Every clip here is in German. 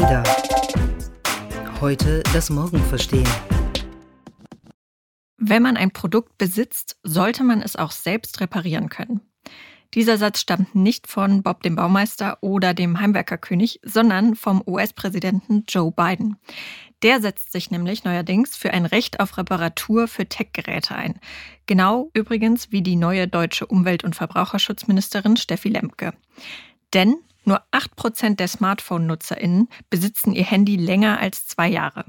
Ada. Heute das Morgen verstehen. Wenn man ein Produkt besitzt, sollte man es auch selbst reparieren können. Dieser Satz stammt nicht von Bob dem Baumeister oder dem Heimwerkerkönig, sondern vom US-Präsidenten Joe Biden. Der setzt sich nämlich neuerdings für ein Recht auf Reparatur für Tech-Geräte ein. Genau übrigens wie die neue deutsche Umwelt- und Verbraucherschutzministerin Steffi Lemke. Denn nur 8% der Smartphone-NutzerInnen besitzen ihr Handy länger als zwei Jahre.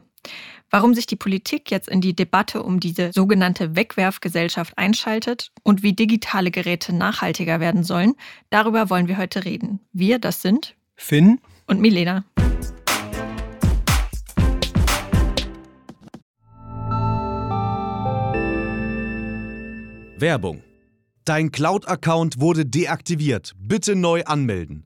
Warum sich die Politik jetzt in die Debatte um diese sogenannte Wegwerfgesellschaft einschaltet und wie digitale Geräte nachhaltiger werden sollen, darüber wollen wir heute reden. Wir, das sind Finn und Milena. Werbung. Dein Cloud-Account wurde deaktiviert. Bitte neu anmelden.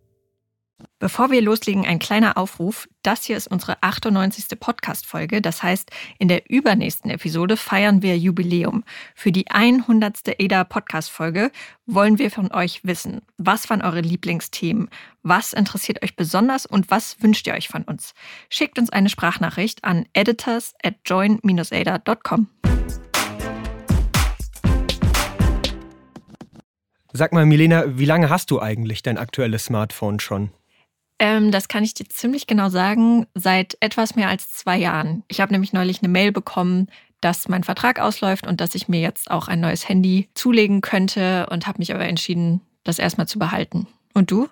Bevor wir loslegen, ein kleiner Aufruf. Das hier ist unsere 98. Podcast-Folge. Das heißt, in der übernächsten Episode feiern wir Jubiläum. Für die 100. ADA-Podcast-Folge wollen wir von euch wissen, was waren eure Lieblingsthemen, was interessiert euch besonders und was wünscht ihr euch von uns. Schickt uns eine Sprachnachricht an editors at join-ada.com. Sag mal, Milena, wie lange hast du eigentlich dein aktuelles Smartphone schon? Ähm, das kann ich dir ziemlich genau sagen, seit etwas mehr als zwei Jahren. Ich habe nämlich neulich eine Mail bekommen, dass mein Vertrag ausläuft und dass ich mir jetzt auch ein neues Handy zulegen könnte und habe mich aber entschieden, das erstmal zu behalten. Und du?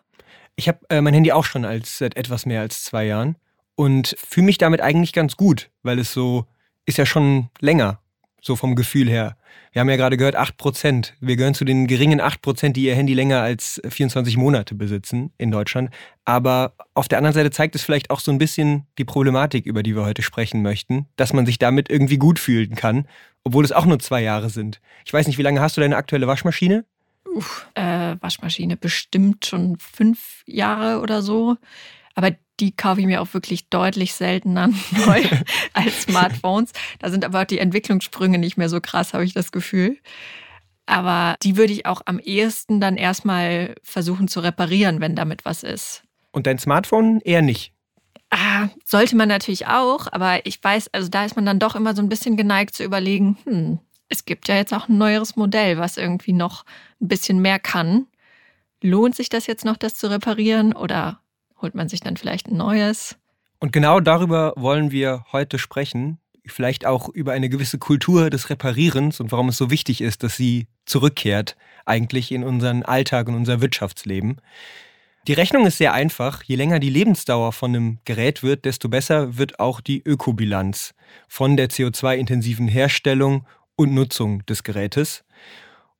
Ich habe äh, mein Handy auch schon als, seit etwas mehr als zwei Jahren und fühle mich damit eigentlich ganz gut, weil es so ist ja schon länger so vom Gefühl her. Wir haben ja gerade gehört, 8%. Wir gehören zu den geringen 8%, die ihr Handy länger als 24 Monate besitzen in Deutschland. Aber auf der anderen Seite zeigt es vielleicht auch so ein bisschen die Problematik, über die wir heute sprechen möchten, dass man sich damit irgendwie gut fühlen kann, obwohl es auch nur zwei Jahre sind. Ich weiß nicht, wie lange hast du deine aktuelle Waschmaschine? Uff, äh, Waschmaschine bestimmt schon fünf Jahre oder so. Aber die kaufe ich mir auch wirklich deutlich seltener neu als Smartphones. Da sind aber auch die Entwicklungssprünge nicht mehr so krass, habe ich das Gefühl. Aber die würde ich auch am ehesten dann erstmal versuchen zu reparieren, wenn damit was ist. Und dein Smartphone eher nicht? Ah, sollte man natürlich auch, aber ich weiß, also da ist man dann doch immer so ein bisschen geneigt zu überlegen, hm, es gibt ja jetzt auch ein neueres Modell, was irgendwie noch ein bisschen mehr kann. Lohnt sich das jetzt noch, das zu reparieren oder holt man sich dann vielleicht ein neues. Und genau darüber wollen wir heute sprechen. Vielleicht auch über eine gewisse Kultur des Reparierens und warum es so wichtig ist, dass sie zurückkehrt, eigentlich in unseren Alltag und unser Wirtschaftsleben. Die Rechnung ist sehr einfach. Je länger die Lebensdauer von einem Gerät wird, desto besser wird auch die Ökobilanz von der CO2-intensiven Herstellung und Nutzung des Gerätes.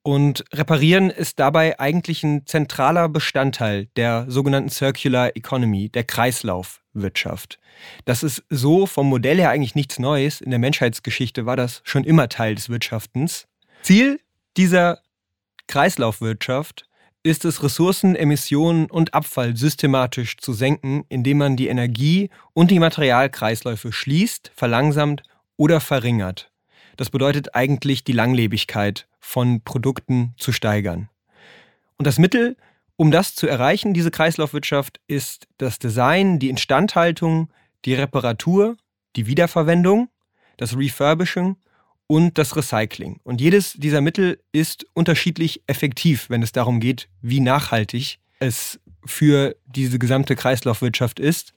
Und Reparieren ist dabei eigentlich ein zentraler Bestandteil der sogenannten Circular Economy, der Kreislaufwirtschaft. Das ist so vom Modell her eigentlich nichts Neues. In der Menschheitsgeschichte war das schon immer Teil des Wirtschaftens. Ziel dieser Kreislaufwirtschaft ist es, Ressourcen, Emissionen und Abfall systematisch zu senken, indem man die Energie- und die Materialkreisläufe schließt, verlangsamt oder verringert. Das bedeutet eigentlich die Langlebigkeit von Produkten zu steigern. Und das Mittel, um das zu erreichen, diese Kreislaufwirtschaft, ist das Design, die Instandhaltung, die Reparatur, die Wiederverwendung, das Refurbishing und das Recycling. Und jedes dieser Mittel ist unterschiedlich effektiv, wenn es darum geht, wie nachhaltig es für diese gesamte Kreislaufwirtschaft ist.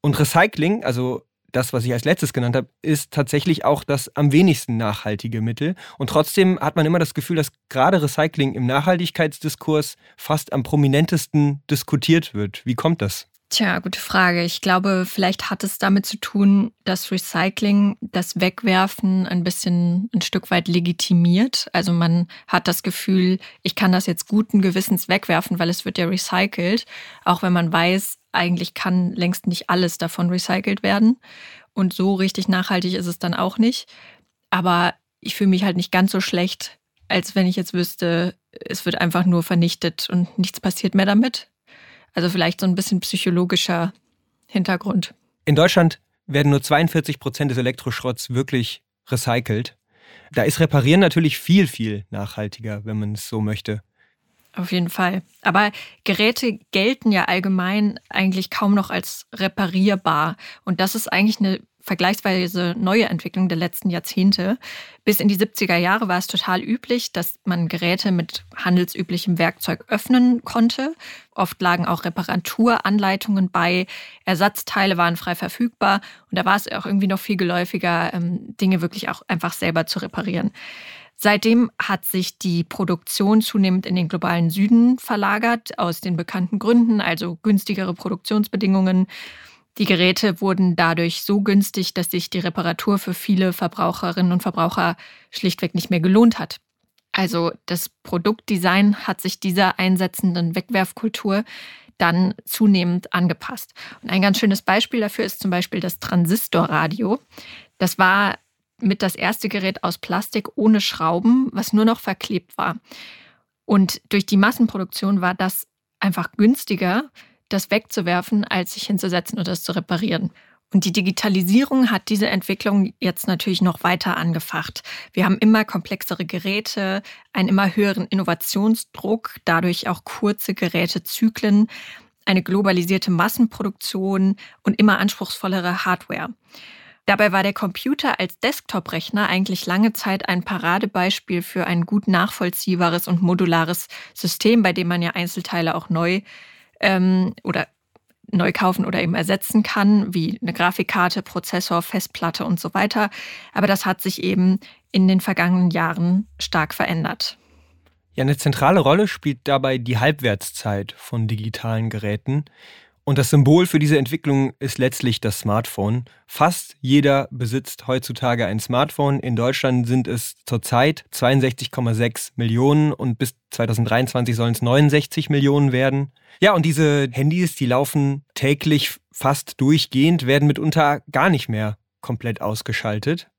Und Recycling, also das, was ich als letztes genannt habe, ist tatsächlich auch das am wenigsten nachhaltige Mittel. Und trotzdem hat man immer das Gefühl, dass gerade Recycling im Nachhaltigkeitsdiskurs fast am prominentesten diskutiert wird. Wie kommt das? Tja, gute Frage. Ich glaube, vielleicht hat es damit zu tun, dass Recycling das Wegwerfen ein bisschen ein Stück weit legitimiert. Also man hat das Gefühl, ich kann das jetzt guten Gewissens wegwerfen, weil es wird ja recycelt, auch wenn man weiß, eigentlich kann längst nicht alles davon recycelt werden. Und so richtig nachhaltig ist es dann auch nicht. Aber ich fühle mich halt nicht ganz so schlecht, als wenn ich jetzt wüsste, es wird einfach nur vernichtet und nichts passiert mehr damit. Also vielleicht so ein bisschen psychologischer Hintergrund. In Deutschland werden nur 42 Prozent des Elektroschrotts wirklich recycelt. Da ist Reparieren natürlich viel, viel nachhaltiger, wenn man es so möchte. Auf jeden Fall. Aber Geräte gelten ja allgemein eigentlich kaum noch als reparierbar. Und das ist eigentlich eine vergleichsweise neue Entwicklung der letzten Jahrzehnte. Bis in die 70er Jahre war es total üblich, dass man Geräte mit handelsüblichem Werkzeug öffnen konnte. Oft lagen auch Reparaturanleitungen bei, Ersatzteile waren frei verfügbar und da war es auch irgendwie noch viel geläufiger, ähm, Dinge wirklich auch einfach selber zu reparieren. Seitdem hat sich die Produktion zunehmend in den globalen Süden verlagert, aus den bekannten Gründen, also günstigere Produktionsbedingungen, die Geräte wurden dadurch so günstig, dass sich die Reparatur für viele Verbraucherinnen und Verbraucher schlichtweg nicht mehr gelohnt hat. Also das Produktdesign hat sich dieser einsetzenden Wegwerfkultur dann zunehmend angepasst. Und ein ganz schönes Beispiel dafür ist zum Beispiel das Transistorradio. Das war mit das erste Gerät aus Plastik ohne Schrauben, was nur noch verklebt war. Und durch die Massenproduktion war das einfach günstiger, das wegzuwerfen, als sich hinzusetzen und das zu reparieren. Und die Digitalisierung hat diese Entwicklung jetzt natürlich noch weiter angefacht. Wir haben immer komplexere Geräte, einen immer höheren Innovationsdruck, dadurch auch kurze Gerätezyklen, eine globalisierte Massenproduktion und immer anspruchsvollere Hardware. Dabei war der Computer als Desktop-Rechner eigentlich lange Zeit ein Paradebeispiel für ein gut nachvollziehbares und modulares System, bei dem man ja Einzelteile auch neu ähm, oder neu kaufen oder eben ersetzen kann, wie eine Grafikkarte, Prozessor, Festplatte und so weiter. Aber das hat sich eben in den vergangenen Jahren stark verändert. Ja, eine zentrale Rolle spielt dabei die Halbwertszeit von digitalen Geräten. Und das Symbol für diese Entwicklung ist letztlich das Smartphone. Fast jeder besitzt heutzutage ein Smartphone. In Deutschland sind es zurzeit 62,6 Millionen und bis 2023 sollen es 69 Millionen werden. Ja, und diese Handys, die laufen täglich fast durchgehend, werden mitunter gar nicht mehr komplett ausgeschaltet.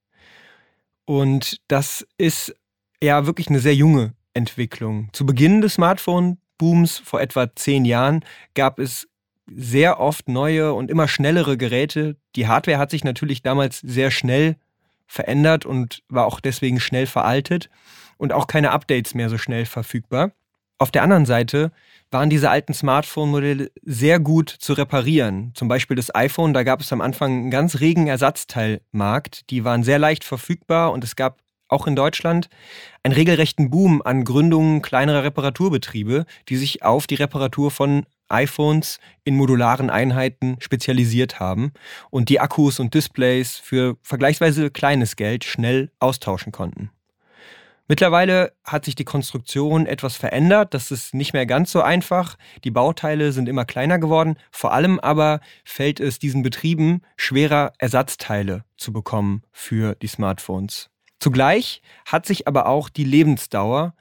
Und das ist ja wirklich eine sehr junge Entwicklung. Zu Beginn des Smartphone-Booms vor etwa zehn Jahren gab es sehr oft neue und immer schnellere Geräte. Die Hardware hat sich natürlich damals sehr schnell verändert und war auch deswegen schnell veraltet und auch keine Updates mehr so schnell verfügbar. Auf der anderen Seite waren diese alten Smartphone-Modelle sehr gut zu reparieren. Zum Beispiel das iPhone, da gab es am Anfang einen ganz regen Ersatzteilmarkt. Die waren sehr leicht verfügbar und es gab auch in Deutschland einen regelrechten Boom an Gründungen kleinerer Reparaturbetriebe, die sich auf die Reparatur von iPhones in modularen Einheiten spezialisiert haben und die Akkus und Displays für vergleichsweise kleines Geld schnell austauschen konnten. Mittlerweile hat sich die Konstruktion etwas verändert, das ist nicht mehr ganz so einfach, die Bauteile sind immer kleiner geworden, vor allem aber fällt es diesen Betrieben schwerer, Ersatzteile zu bekommen für die Smartphones. Zugleich hat sich aber auch die Lebensdauer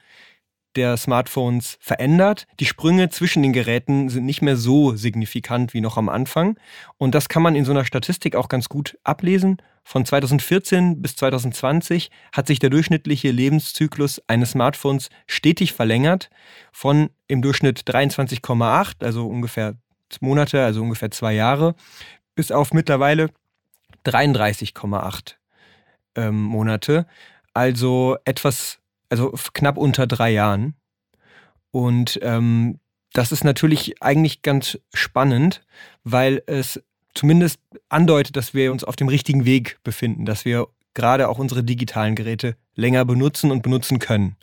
der Smartphones verändert. Die Sprünge zwischen den Geräten sind nicht mehr so signifikant wie noch am Anfang. Und das kann man in so einer Statistik auch ganz gut ablesen. Von 2014 bis 2020 hat sich der durchschnittliche Lebenszyklus eines Smartphones stetig verlängert. Von im Durchschnitt 23,8, also ungefähr Monate, also ungefähr zwei Jahre, bis auf mittlerweile 33,8 ähm, Monate. Also etwas also knapp unter drei Jahren. Und ähm, das ist natürlich eigentlich ganz spannend, weil es zumindest andeutet, dass wir uns auf dem richtigen Weg befinden, dass wir gerade auch unsere digitalen Geräte länger benutzen und benutzen können.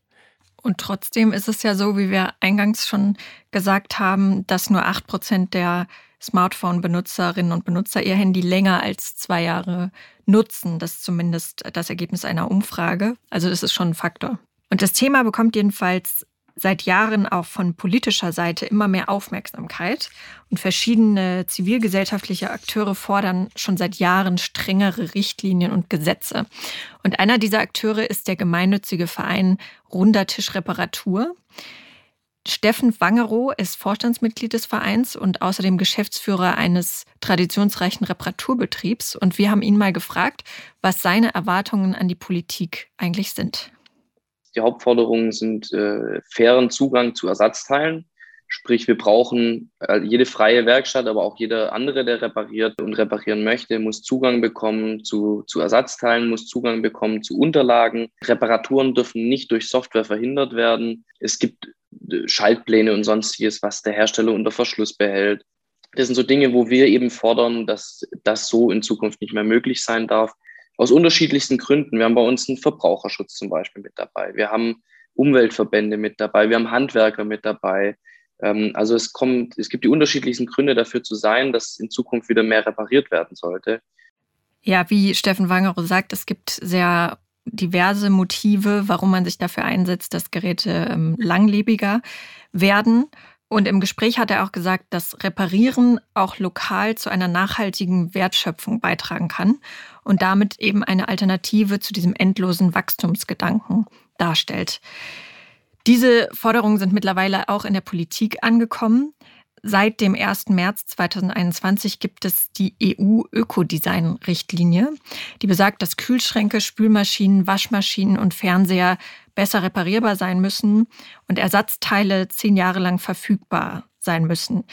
Und trotzdem ist es ja so, wie wir eingangs schon gesagt haben, dass nur 8 Prozent der Smartphone-Benutzerinnen und Benutzer ihr Handy länger als zwei Jahre nutzen. Das ist zumindest das Ergebnis einer Umfrage. Also das ist schon ein Faktor. Und das Thema bekommt jedenfalls seit Jahren auch von politischer Seite immer mehr Aufmerksamkeit. Und verschiedene zivilgesellschaftliche Akteure fordern schon seit Jahren strengere Richtlinien und Gesetze. Und einer dieser Akteure ist der gemeinnützige Verein Runder Tisch Reparatur. Steffen Wangerow ist Vorstandsmitglied des Vereins und außerdem Geschäftsführer eines traditionsreichen Reparaturbetriebs. Und wir haben ihn mal gefragt, was seine Erwartungen an die Politik eigentlich sind. Die Hauptforderungen sind äh, fairen Zugang zu Ersatzteilen. Sprich, wir brauchen äh, jede freie Werkstatt, aber auch jeder andere, der repariert und reparieren möchte, muss Zugang bekommen zu, zu Ersatzteilen, muss Zugang bekommen zu Unterlagen. Reparaturen dürfen nicht durch Software verhindert werden. Es gibt äh, Schaltpläne und sonstiges, was der Hersteller unter Verschluss behält. Das sind so Dinge, wo wir eben fordern, dass das so in Zukunft nicht mehr möglich sein darf aus unterschiedlichsten Gründen. Wir haben bei uns einen Verbraucherschutz zum Beispiel mit dabei. Wir haben Umweltverbände mit dabei. Wir haben Handwerker mit dabei. Ähm, also es kommt, es gibt die unterschiedlichsten Gründe dafür zu sein, dass in Zukunft wieder mehr repariert werden sollte. Ja, wie Steffen Wangerow sagt, es gibt sehr diverse Motive, warum man sich dafür einsetzt, dass Geräte ähm, langlebiger werden. Und im Gespräch hat er auch gesagt, dass Reparieren auch lokal zu einer nachhaltigen Wertschöpfung beitragen kann und damit eben eine Alternative zu diesem endlosen Wachstumsgedanken darstellt. Diese Forderungen sind mittlerweile auch in der Politik angekommen. Seit dem 1. März 2021 gibt es die EU-Ökodesign-Richtlinie, die besagt, dass Kühlschränke, Spülmaschinen, Waschmaschinen und Fernseher besser reparierbar sein müssen und Ersatzteile zehn Jahre lang verfügbar sein müssen.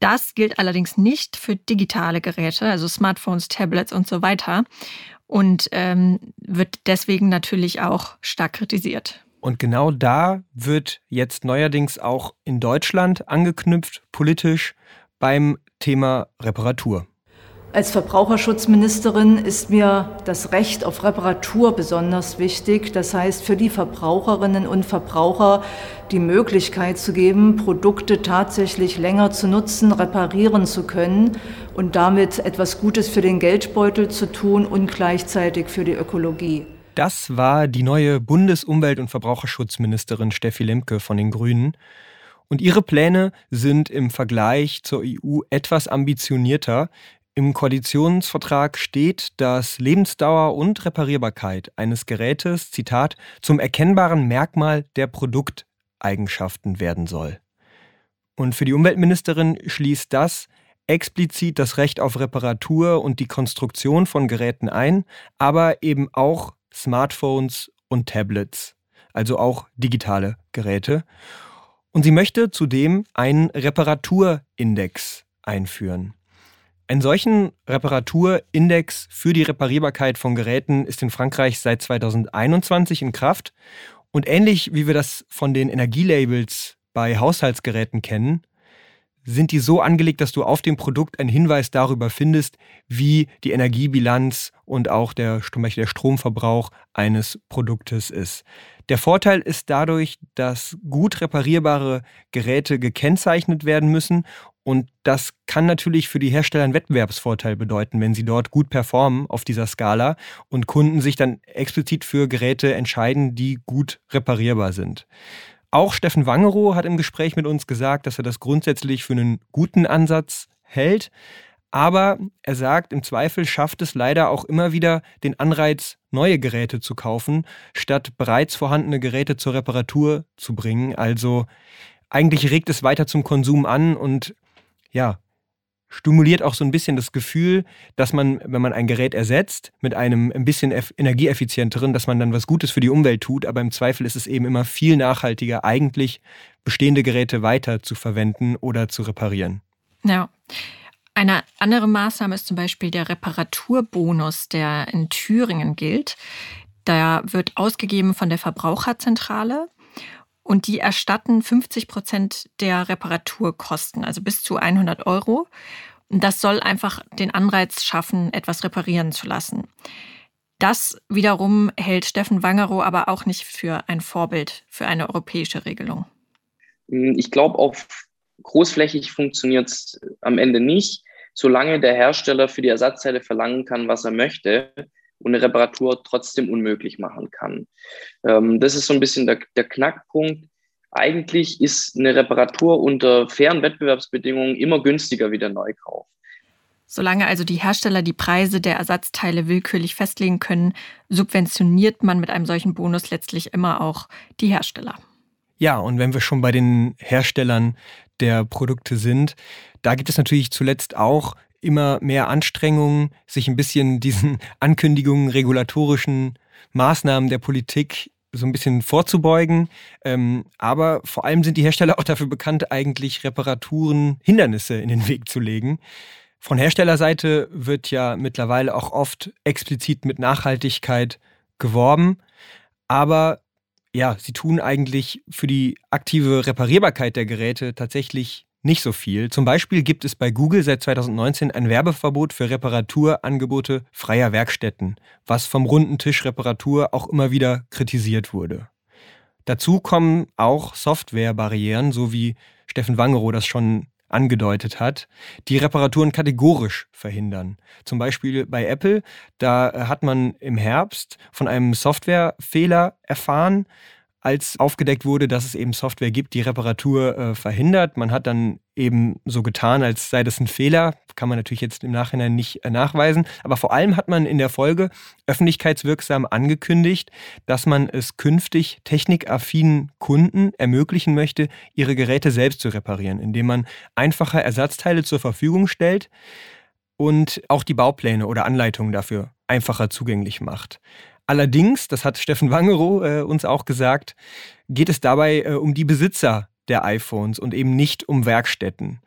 Das gilt allerdings nicht für digitale Geräte, also Smartphones, Tablets und so weiter und ähm, wird deswegen natürlich auch stark kritisiert. Und genau da wird jetzt neuerdings auch in Deutschland angeknüpft, politisch, beim Thema Reparatur. Als Verbraucherschutzministerin ist mir das Recht auf Reparatur besonders wichtig. Das heißt, für die Verbraucherinnen und Verbraucher die Möglichkeit zu geben, Produkte tatsächlich länger zu nutzen, reparieren zu können und damit etwas Gutes für den Geldbeutel zu tun und gleichzeitig für die Ökologie. Das war die neue Bundesumwelt- und Verbraucherschutzministerin Steffi Lemke von den Grünen. Und ihre Pläne sind im Vergleich zur EU etwas ambitionierter. Im Koalitionsvertrag steht, dass Lebensdauer und Reparierbarkeit eines Gerätes, Zitat, zum erkennbaren Merkmal der Produkteigenschaften werden soll. Und für die Umweltministerin schließt das explizit das Recht auf Reparatur und die Konstruktion von Geräten ein, aber eben auch Smartphones und Tablets, also auch digitale Geräte. Und sie möchte zudem einen Reparaturindex einführen. Einen solchen Reparaturindex für die Reparierbarkeit von Geräten ist in Frankreich seit 2021 in Kraft. Und ähnlich wie wir das von den Energielabels bei Haushaltsgeräten kennen, sind die so angelegt, dass du auf dem Produkt einen Hinweis darüber findest, wie die Energiebilanz und auch der, der Stromverbrauch eines Produktes ist. Der Vorteil ist dadurch, dass gut reparierbare Geräte gekennzeichnet werden müssen und das kann natürlich für die Hersteller einen Wettbewerbsvorteil bedeuten, wenn sie dort gut performen auf dieser Skala und Kunden sich dann explizit für Geräte entscheiden, die gut reparierbar sind. Auch Steffen Wangerow hat im Gespräch mit uns gesagt, dass er das grundsätzlich für einen guten Ansatz hält. Aber er sagt, im Zweifel schafft es leider auch immer wieder den Anreiz, neue Geräte zu kaufen, statt bereits vorhandene Geräte zur Reparatur zu bringen. Also eigentlich regt es weiter zum Konsum an und ja, stimuliert auch so ein bisschen das Gefühl, dass man, wenn man ein Gerät ersetzt mit einem ein bisschen energieeffizienteren, dass man dann was Gutes für die Umwelt tut, aber im Zweifel ist es eben immer viel nachhaltiger, eigentlich bestehende Geräte weiter zu verwenden oder zu reparieren. Ja. Eine andere Maßnahme ist zum Beispiel der Reparaturbonus, der in Thüringen gilt. Da wird ausgegeben von der Verbraucherzentrale und die erstatten 50 Prozent der Reparaturkosten, also bis zu 100 Euro. Das soll einfach den Anreiz schaffen, etwas reparieren zu lassen. Das wiederum hält Steffen Wangerow aber auch nicht für ein Vorbild für eine europäische Regelung. Ich glaube, auf großflächig funktioniert es am Ende nicht, solange der Hersteller für die Ersatzteile verlangen kann, was er möchte und eine Reparatur trotzdem unmöglich machen kann. Ähm, das ist so ein bisschen der, der Knackpunkt. Eigentlich ist eine Reparatur unter fairen Wettbewerbsbedingungen immer günstiger wie der Neukauf. Solange also die Hersteller die Preise der Ersatzteile willkürlich festlegen können, subventioniert man mit einem solchen Bonus letztlich immer auch die Hersteller. Ja, und wenn wir schon bei den Herstellern der Produkte sind, da gibt es natürlich zuletzt auch immer mehr Anstrengungen, sich ein bisschen diesen Ankündigungen, regulatorischen Maßnahmen der Politik so ein bisschen vorzubeugen. Ähm, aber vor allem sind die Hersteller auch dafür bekannt, eigentlich Reparaturen, Hindernisse in den Weg zu legen. Von Herstellerseite wird ja mittlerweile auch oft explizit mit Nachhaltigkeit geworben. Aber ja, sie tun eigentlich für die aktive Reparierbarkeit der Geräte tatsächlich nicht so viel. Zum Beispiel gibt es bei Google seit 2019 ein Werbeverbot für Reparaturangebote freier Werkstätten, was vom runden Tisch Reparatur auch immer wieder kritisiert wurde. Dazu kommen auch Softwarebarrieren, so wie Steffen Wangerow das schon angedeutet hat, die Reparaturen kategorisch verhindern. Zum Beispiel bei Apple, da hat man im Herbst von einem Softwarefehler erfahren, als aufgedeckt wurde, dass es eben Software gibt, die Reparatur äh, verhindert. Man hat dann eben so getan, als sei das ein Fehler. Kann man natürlich jetzt im Nachhinein nicht äh, nachweisen. Aber vor allem hat man in der Folge öffentlichkeitswirksam angekündigt, dass man es künftig technikaffinen Kunden ermöglichen möchte, ihre Geräte selbst zu reparieren, indem man einfache Ersatzteile zur Verfügung stellt und auch die Baupläne oder Anleitungen dafür einfacher zugänglich macht. Allerdings, das hat Steffen Wangerow äh, uns auch gesagt, geht es dabei äh, um die Besitzer der iPhones und eben nicht um Werkstätten.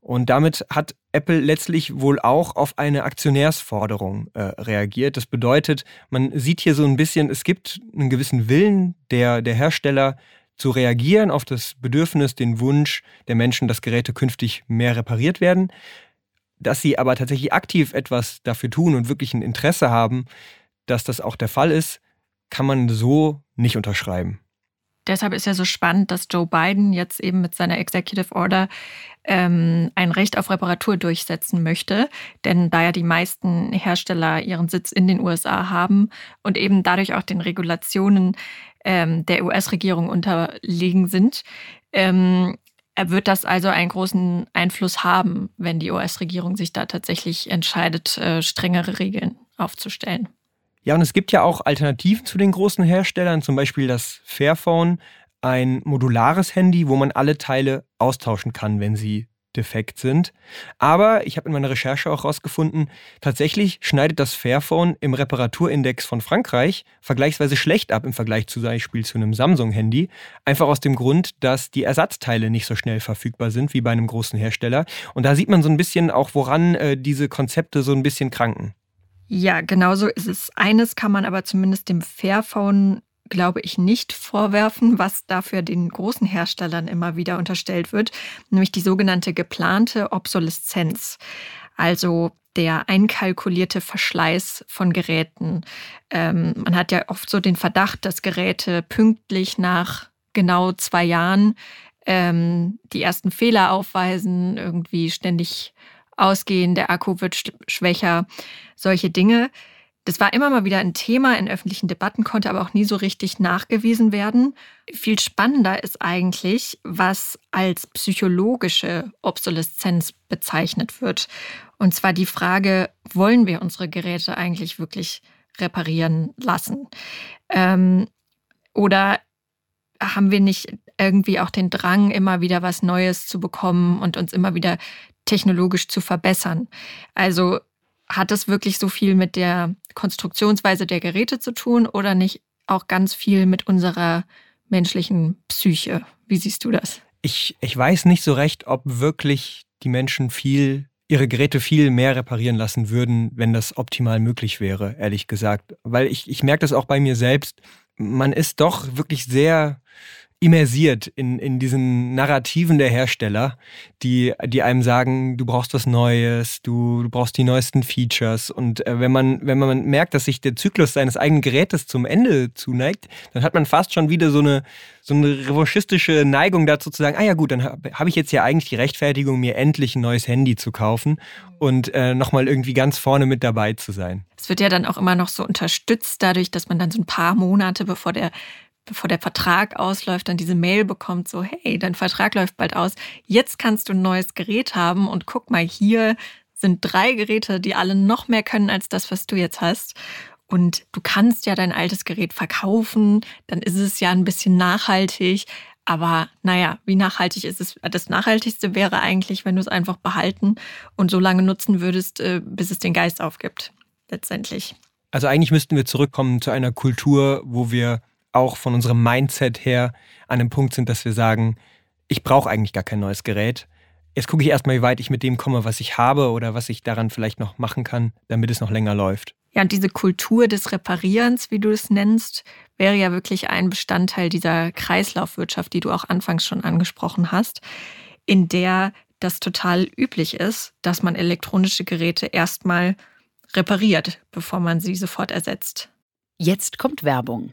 Und damit hat Apple letztlich wohl auch auf eine Aktionärsforderung äh, reagiert. Das bedeutet, man sieht hier so ein bisschen, es gibt einen gewissen Willen der, der Hersteller zu reagieren auf das Bedürfnis, den Wunsch der Menschen, dass Geräte künftig mehr repariert werden. Dass sie aber tatsächlich aktiv etwas dafür tun und wirklich ein Interesse haben, dass das auch der Fall ist, kann man so nicht unterschreiben. Deshalb ist ja so spannend, dass Joe Biden jetzt eben mit seiner Executive Order ähm, ein Recht auf Reparatur durchsetzen möchte. Denn da ja die meisten Hersteller ihren Sitz in den USA haben und eben dadurch auch den Regulationen ähm, der US-Regierung unterlegen sind, ähm, wird das also einen großen Einfluss haben, wenn die US-Regierung sich da tatsächlich entscheidet, äh, strengere Regeln aufzustellen. Ja, und es gibt ja auch Alternativen zu den großen Herstellern, zum Beispiel das Fairphone, ein modulares Handy, wo man alle Teile austauschen kann, wenn sie defekt sind. Aber ich habe in meiner Recherche auch herausgefunden, tatsächlich schneidet das Fairphone im Reparaturindex von Frankreich vergleichsweise schlecht ab im Vergleich zum Beispiel zu einem Samsung-Handy. Einfach aus dem Grund, dass die Ersatzteile nicht so schnell verfügbar sind wie bei einem großen Hersteller. Und da sieht man so ein bisschen auch, woran äh, diese Konzepte so ein bisschen kranken. Ja, genau so ist es. Eines kann man aber zumindest dem Fairphone, glaube ich, nicht vorwerfen, was dafür den großen Herstellern immer wieder unterstellt wird, nämlich die sogenannte geplante Obsoleszenz. Also der einkalkulierte Verschleiß von Geräten. Ähm, man hat ja oft so den Verdacht, dass Geräte pünktlich nach genau zwei Jahren ähm, die ersten Fehler aufweisen, irgendwie ständig ausgehen, der Akku wird schwächer, solche Dinge. Das war immer mal wieder ein Thema in öffentlichen Debatten, konnte aber auch nie so richtig nachgewiesen werden. Viel spannender ist eigentlich, was als psychologische Obsoleszenz bezeichnet wird. Und zwar die Frage, wollen wir unsere Geräte eigentlich wirklich reparieren lassen? Ähm, oder haben wir nicht irgendwie auch den Drang, immer wieder was Neues zu bekommen und uns immer wieder technologisch zu verbessern. Also hat das wirklich so viel mit der Konstruktionsweise der Geräte zu tun oder nicht auch ganz viel mit unserer menschlichen Psyche? Wie siehst du das? Ich, ich weiß nicht so recht, ob wirklich die Menschen viel ihre Geräte viel mehr reparieren lassen würden, wenn das optimal möglich wäre, ehrlich gesagt. Weil ich, ich merke das auch bei mir selbst. Man ist doch wirklich sehr immersiert in, in diesen Narrativen der Hersteller, die, die einem sagen, du brauchst was Neues, du, du brauchst die neuesten Features. Und äh, wenn, man, wenn man merkt, dass sich der Zyklus seines eigenen Gerätes zum Ende zuneigt, dann hat man fast schon wieder so eine, so eine revanchistische Neigung dazu zu sagen, ah ja gut, dann habe hab ich jetzt ja eigentlich die Rechtfertigung, mir endlich ein neues Handy zu kaufen und äh, nochmal irgendwie ganz vorne mit dabei zu sein. Es wird ja dann auch immer noch so unterstützt dadurch, dass man dann so ein paar Monate bevor der bevor der Vertrag ausläuft, dann diese Mail bekommt, so, hey, dein Vertrag läuft bald aus, jetzt kannst du ein neues Gerät haben und guck mal, hier sind drei Geräte, die alle noch mehr können als das, was du jetzt hast. Und du kannst ja dein altes Gerät verkaufen, dann ist es ja ein bisschen nachhaltig. Aber naja, wie nachhaltig ist es? Das Nachhaltigste wäre eigentlich, wenn du es einfach behalten und so lange nutzen würdest, äh, bis es den Geist aufgibt, letztendlich. Also eigentlich müssten wir zurückkommen zu einer Kultur, wo wir auch von unserem Mindset her an einem Punkt sind, dass wir sagen, ich brauche eigentlich gar kein neues Gerät. Jetzt gucke ich erstmal, wie weit ich mit dem komme, was ich habe oder was ich daran vielleicht noch machen kann, damit es noch länger läuft. Ja, und diese Kultur des Reparierens, wie du es nennst, wäre ja wirklich ein Bestandteil dieser Kreislaufwirtschaft, die du auch anfangs schon angesprochen hast, in der das total üblich ist, dass man elektronische Geräte erstmal repariert, bevor man sie sofort ersetzt. Jetzt kommt Werbung.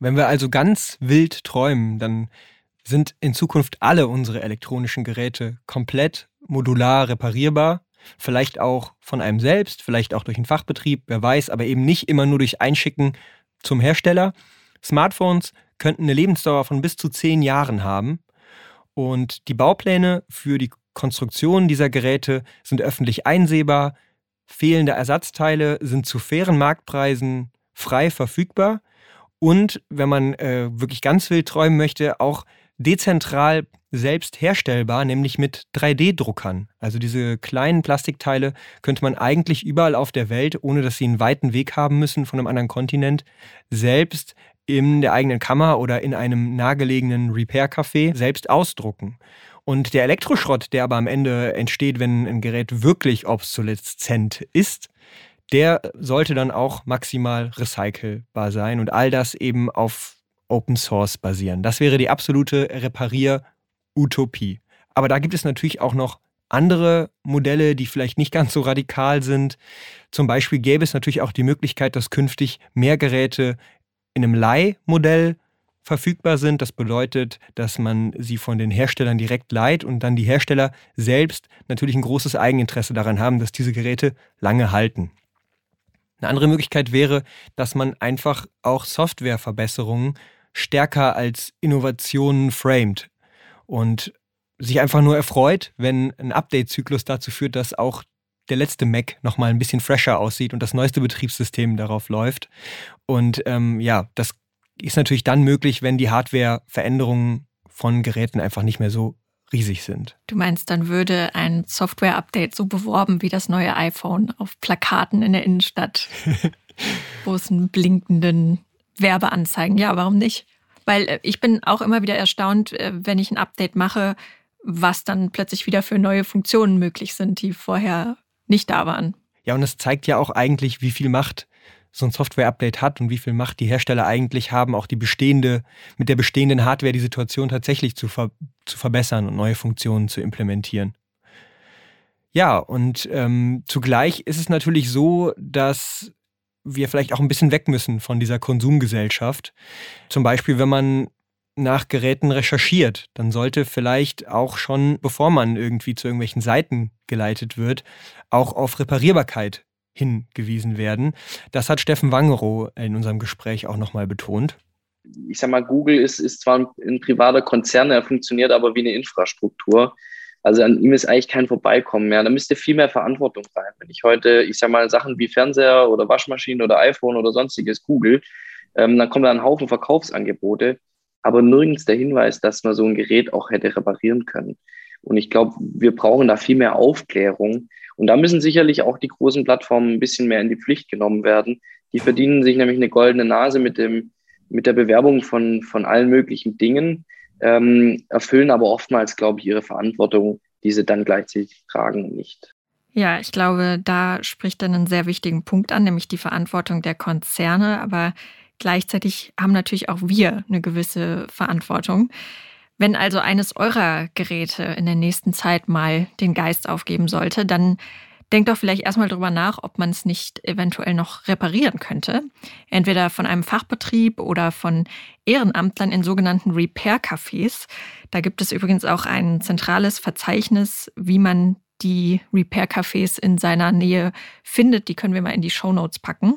Wenn wir also ganz wild träumen, dann sind in Zukunft alle unsere elektronischen Geräte komplett modular reparierbar. Vielleicht auch von einem selbst, vielleicht auch durch einen Fachbetrieb, wer weiß, aber eben nicht immer nur durch Einschicken zum Hersteller. Smartphones könnten eine Lebensdauer von bis zu zehn Jahren haben. Und die Baupläne für die Konstruktion dieser Geräte sind öffentlich einsehbar. Fehlende Ersatzteile sind zu fairen Marktpreisen frei verfügbar. Und wenn man äh, wirklich ganz wild träumen möchte, auch dezentral selbst herstellbar, nämlich mit 3D-Druckern. Also diese kleinen Plastikteile könnte man eigentlich überall auf der Welt, ohne dass sie einen weiten Weg haben müssen von einem anderen Kontinent, selbst in der eigenen Kammer oder in einem nahegelegenen Repair-Café selbst ausdrucken. Und der Elektroschrott, der aber am Ende entsteht, wenn ein Gerät wirklich obsoleszent ist, der sollte dann auch maximal recycelbar sein und all das eben auf Open Source basieren. Das wäre die absolute Reparier-Utopie. Aber da gibt es natürlich auch noch andere Modelle, die vielleicht nicht ganz so radikal sind. Zum Beispiel gäbe es natürlich auch die Möglichkeit, dass künftig mehr Geräte in einem Leihmodell verfügbar sind. Das bedeutet, dass man sie von den Herstellern direkt leiht und dann die Hersteller selbst natürlich ein großes Eigeninteresse daran haben, dass diese Geräte lange halten. Eine andere Möglichkeit wäre, dass man einfach auch Softwareverbesserungen stärker als Innovationen framed und sich einfach nur erfreut, wenn ein Update-Zyklus dazu führt, dass auch der letzte Mac nochmal ein bisschen fresher aussieht und das neueste Betriebssystem darauf läuft. Und ähm, ja, das ist natürlich dann möglich, wenn die Hardware-Veränderungen von Geräten einfach nicht mehr so riesig sind. Du meinst, dann würde ein Software-Update so beworben wie das neue iPhone auf Plakaten in der Innenstadt, wo es einen blinkenden Werbeanzeigen. Ja, warum nicht? Weil äh, ich bin auch immer wieder erstaunt, äh, wenn ich ein Update mache, was dann plötzlich wieder für neue Funktionen möglich sind, die vorher nicht da waren. Ja, und es zeigt ja auch eigentlich, wie viel Macht so ein Software-Update hat und wie viel Macht die Hersteller eigentlich haben, auch die bestehende, mit der bestehenden Hardware die Situation tatsächlich zu, ver zu verbessern und neue Funktionen zu implementieren. Ja, und ähm, zugleich ist es natürlich so, dass wir vielleicht auch ein bisschen weg müssen von dieser Konsumgesellschaft. Zum Beispiel, wenn man nach Geräten recherchiert, dann sollte vielleicht auch schon, bevor man irgendwie zu irgendwelchen Seiten geleitet wird, auch auf Reparierbarkeit hingewiesen werden. Das hat Steffen Wangerow in unserem Gespräch auch nochmal betont. Ich sag mal, Google ist, ist zwar ein, ein privater Konzern, er funktioniert aber wie eine Infrastruktur. Also an ihm ist eigentlich kein Vorbeikommen mehr. Da müsste viel mehr Verantwortung rein. Wenn ich heute, ich sag mal, Sachen wie Fernseher oder Waschmaschine oder iPhone oder sonstiges google, ähm, dann kommen da ein Haufen Verkaufsangebote, aber nirgends der Hinweis, dass man so ein Gerät auch hätte reparieren können. Und ich glaube, wir brauchen da viel mehr Aufklärung. Und da müssen sicherlich auch die großen Plattformen ein bisschen mehr in die Pflicht genommen werden. Die verdienen sich nämlich eine goldene Nase mit dem, mit der Bewerbung von, von allen möglichen Dingen ähm, erfüllen aber oftmals, glaube ich, ihre Verantwortung, die sie dann gleichzeitig tragen, nicht. Ja, ich glaube, da spricht dann einen sehr wichtigen Punkt an, nämlich die Verantwortung der Konzerne. Aber gleichzeitig haben natürlich auch wir eine gewisse Verantwortung. Wenn also eines eurer Geräte in der nächsten Zeit mal den Geist aufgeben sollte, dann Denkt doch vielleicht erstmal drüber nach, ob man es nicht eventuell noch reparieren könnte. Entweder von einem Fachbetrieb oder von Ehrenamtlern in sogenannten Repair-Cafés. Da gibt es übrigens auch ein zentrales Verzeichnis, wie man die Repair-Cafés in seiner Nähe findet. Die können wir mal in die Show Notes packen.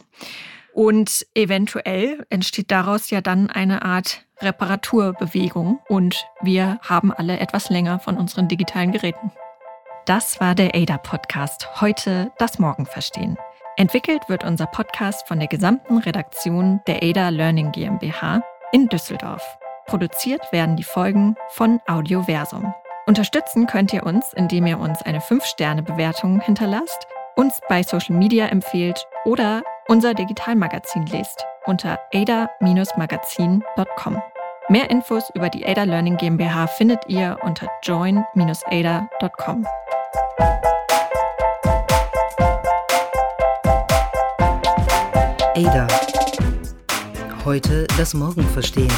Und eventuell entsteht daraus ja dann eine Art Reparaturbewegung und wir haben alle etwas länger von unseren digitalen Geräten. Das war der ADA-Podcast. Heute das Morgen verstehen. Entwickelt wird unser Podcast von der gesamten Redaktion der ADA Learning GmbH in Düsseldorf. Produziert werden die Folgen von Audioversum. Unterstützen könnt ihr uns, indem ihr uns eine 5-Sterne-Bewertung hinterlasst, uns bei Social Media empfehlt oder unser Digitalmagazin lest unter ada-magazin.com. Mehr Infos über die Ada Learning GmbH findet ihr unter join-ada.com. Ada. Heute das Morgen verstehen.